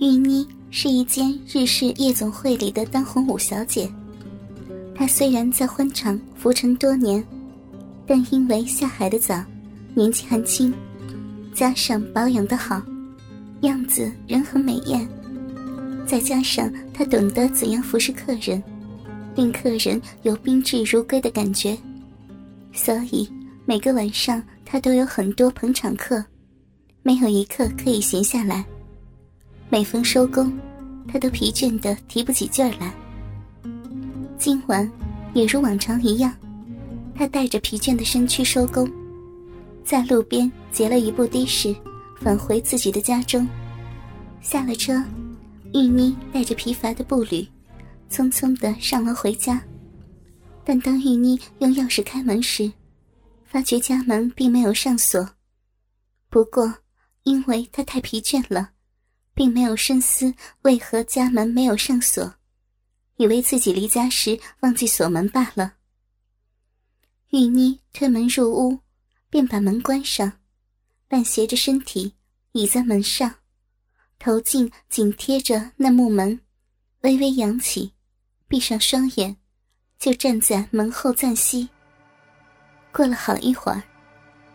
玉妮是一间日式夜总会里的当红舞小姐。她虽然在欢场浮沉多年，但因为下海的早，年纪还轻，加上保养的好，样子仍很美艳。再加上她懂得怎样服侍客人，令客人有宾至如归的感觉，所以每个晚上她都有很多捧场客，没有一刻可以闲下来。每逢收工，他都疲倦的提不起劲儿来。今晚也如往常一样，他带着疲倦的身躯收工，在路边截了一部的士，返回自己的家中。下了车，玉妮带着疲乏的步履，匆匆的上楼回家。但当玉妮用钥匙开门时，发觉家门并没有上锁。不过，因为她太疲倦了。并没有深思为何家门没有上锁，以为自己离家时忘记锁门罢了。玉妮推门入屋，便把门关上，半斜着身体倚在门上，头颈紧贴着那木门，微微扬起，闭上双眼，就站在门后暂息。过了好一会儿，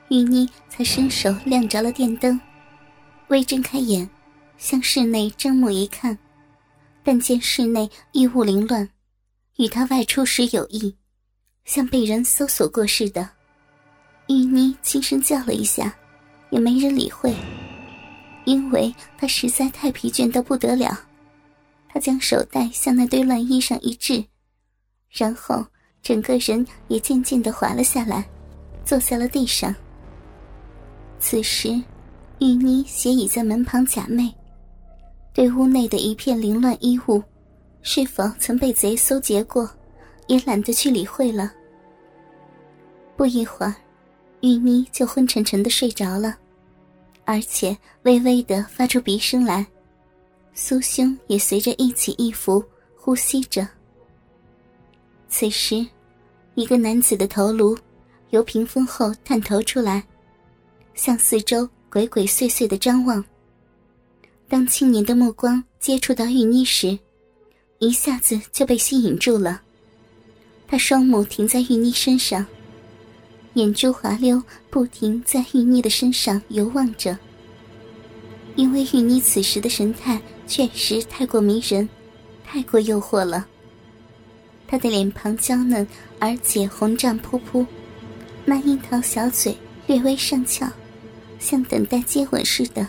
玉妮才伸手亮着了电灯，微睁开眼。向室内睁目一看，但见室内异物凌乱，与他外出时有异，像被人搜索过似的。玉妮轻声叫了一下，也没人理会，因为她实在太疲倦到不得了。她将手袋向那堆乱衣上一掷，然后整个人也渐渐的滑了下来，坐在了地上。此时，玉妮斜倚在门旁假寐。对屋内的一片凌乱衣物，是否曾被贼搜劫过，也懒得去理会了。不一会儿，玉妮就昏沉沉的睡着了，而且微微的发出鼻声来，苏胸也随着一起一伏呼吸着。此时，一个男子的头颅由屏风后探头出来，向四周鬼鬼祟祟的张望。当青年的目光接触到玉妮时，一下子就被吸引住了。他双目停在玉妮身上，眼珠滑溜，不停在玉妮的身上游望着。因为玉妮此时的神态确实太过迷人，太过诱惑了。她的脸庞娇嫩，而且红胀扑扑，那樱桃小嘴略微上翘，像等待接吻似的。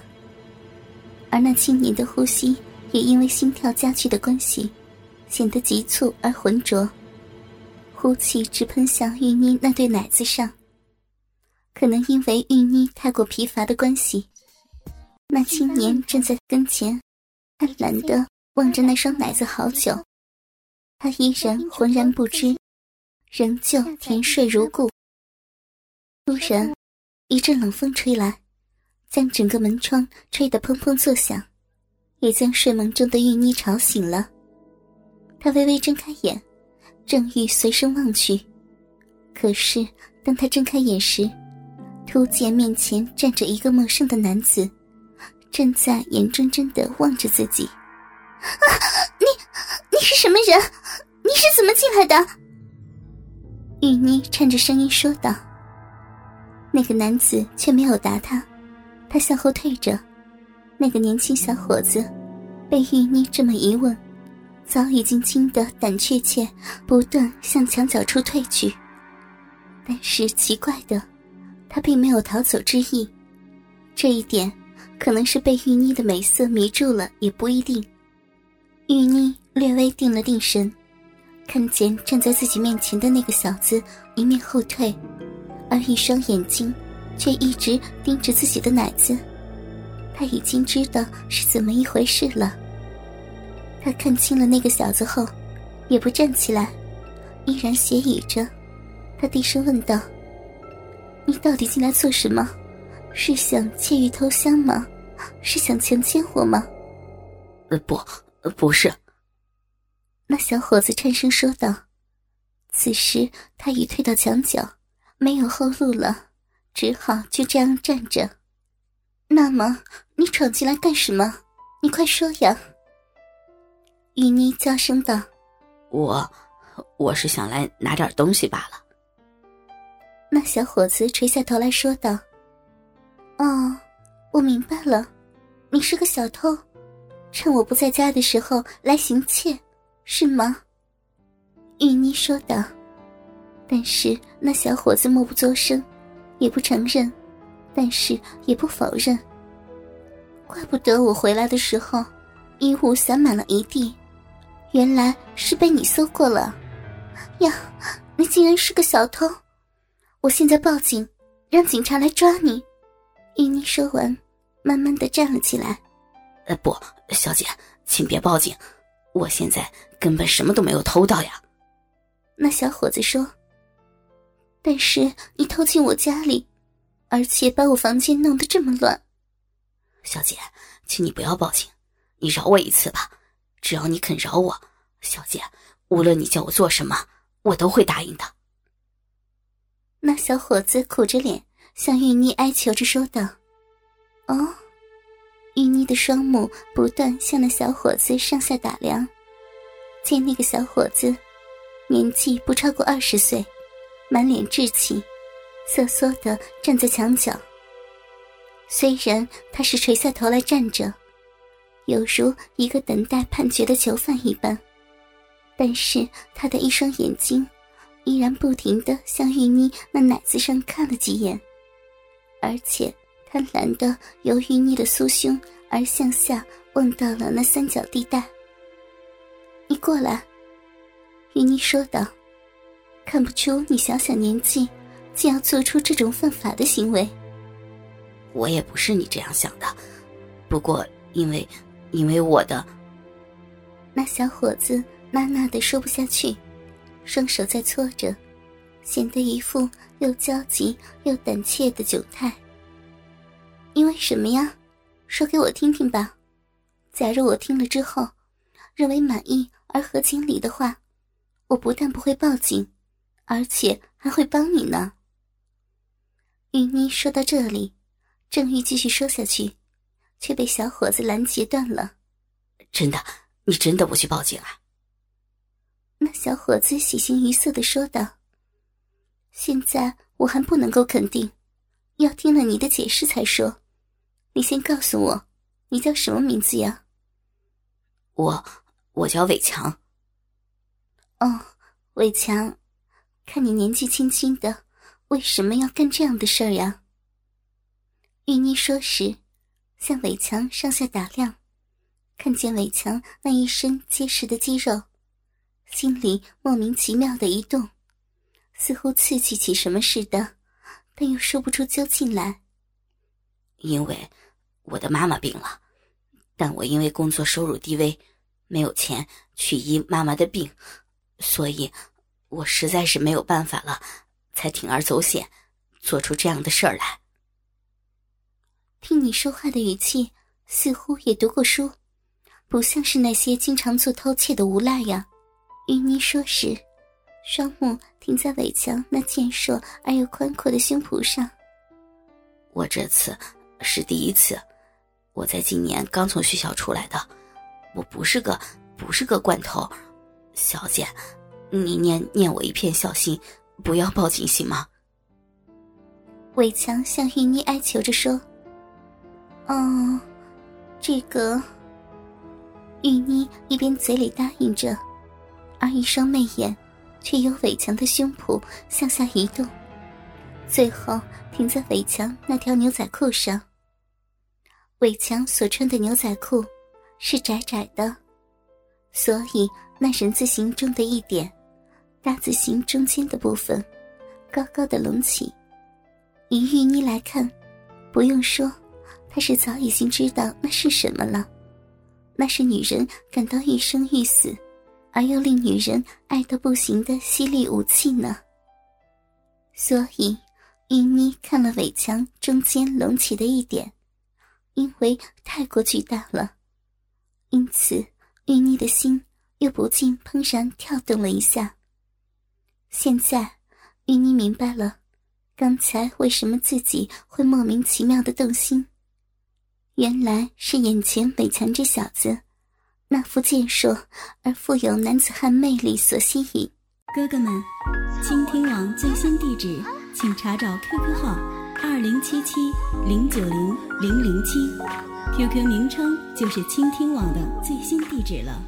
而那青年的呼吸也因为心跳加剧的关系，显得急促而浑浊，呼气直喷向玉妮那对奶子上。可能因为玉妮太过疲乏的关系，那青年站在跟前，贪婪的望着那双奶子好久，他依然浑然不知，仍旧甜睡如故。突然，一阵冷风吹来。将整个门窗吹得砰砰作响，也将睡梦中的玉妮吵醒了。她微微睁开眼，正欲随声望去，可是当她睁开眼时，突见面前站着一个陌生的男子，正在眼睁睁的望着自己。啊！你你是什么人？你是怎么进来的？玉妮颤着声音说道。那个男子却没有答他。他向后退着，那个年轻小伙子被玉妮这么一问，早已经惊得胆怯怯，不断向墙角处退去。但是奇怪的，他并没有逃走之意。这一点可能是被玉妮的美色迷住了，也不一定。玉妮略微定了定神，看见站在自己面前的那个小子一面后退，而一双眼睛。却一直盯着自己的奶子，他已经知道是怎么一回事了。他看清了那个小子后，也不站起来，依然斜倚着。他低声问道：“你到底进来做什么？是想窃玉偷香吗？是想强奸我吗？”“呃，不，不是。”那小伙子颤声说道。此时他已退到墙角，没有后路了。只好就这样站着。那么，你闯进来干什么？你快说呀！雨妮娇声道：“我，我是想来拿点东西罢了。”那小伙子垂下头来说道：“哦，我明白了，你是个小偷，趁我不在家的时候来行窃，是吗？”玉妮说道。但是那小伙子默不作声，也不承认，但是也不否认。怪不得我回来的时候，衣物散满了一地，原来是被你搜过了。呀，你竟然是个小偷！我现在报警，让警察来抓你。玉妮说完，慢慢的站了起来。呃，不，小姐，请别报警，我现在根本什么都没有偷到呀。那小伙子说。但是你偷进我家里，而且把我房间弄得这么乱。小姐，请你不要报警，你饶我一次吧。只要你肯饶我，小姐，无论你叫我做什么，我都会答应的。那小伙子苦着脸向玉妮哀求着说道：“哦。”玉妮的双目不断向那小伙子上下打量，见那个小伙子年纪不超过二十岁。满脸稚气，瑟缩的站在墙角。虽然他是垂下头来站着，有如一个等待判决的囚犯一般，但是他的一双眼睛依然不停的向玉妮那奶子上看了几眼，而且贪婪的由玉妮的酥胸而向下望到了那三角地带。你过来，玉妮说道。看不出你小小年纪，竟要做出这种犯法的行为。我也不是你这样想的，不过因为，因为我的……那小伙子呐呐的说不下去，双手在搓着，显得一副又焦急又胆怯的窘态。因为什么呀？说给我听听吧。假如我听了之后，认为满意而合情理的话，我不但不会报警。而且还会帮你呢。玉妮说到这里，正欲继续说下去，却被小伙子拦截断了。真的，你真的不去报警啊？那小伙子喜形于色的说道：“现在我还不能够肯定，要听了你的解释才说。你先告诉我，你叫什么名字呀？”“我，我叫伟强。”“哦，伟强。”看你年纪轻轻的，为什么要干这样的事儿呀？玉妮说时，向伟强上下打量，看见伟强那一身结实的肌肉，心里莫名其妙的一动，似乎刺激起什么似的，但又说不出究竟来。因为我的妈妈病了，但我因为工作收入低微，没有钱去医妈妈的病，所以。我实在是没有办法了，才铤而走险，做出这样的事儿来。听你说话的语气，似乎也读过书，不像是那些经常做偷窃的无赖呀。与你说时，双目停在伟强那健硕而又宽阔的胸脯上。我这次是第一次，我在今年刚从学校出来的，我不是个不是个惯头，小姐。你念念我一片孝心，不要报警行吗？伟强向玉妮哀求着说：“哦，这个。”玉妮一边嘴里答应着，而一双媚眼却由伟强的胸脯向下移动，最后停在伟强那条牛仔裤上。伟强所穿的牛仔裤是窄窄的，所以那人字形中的一点。大字形中间的部分，高高的隆起。以玉妮来看，不用说，她是早已经知道那是什么了。那是女人感到欲生欲死，而又令女人爱得不行的犀利武器呢。所以，玉妮看了伟强中间隆起的一点，因为太过巨大了，因此玉妮的心又不禁怦然跳动了一下。现在，玉妮明白了，刚才为什么自己会莫名其妙的动心。原来是眼前围墙这小子，那副健硕而富有男子汉魅力所吸引。哥哥们，倾听网最新地址，请查找 QQ 号二零七七零九零零零七，QQ 名称就是倾听网的最新地址了。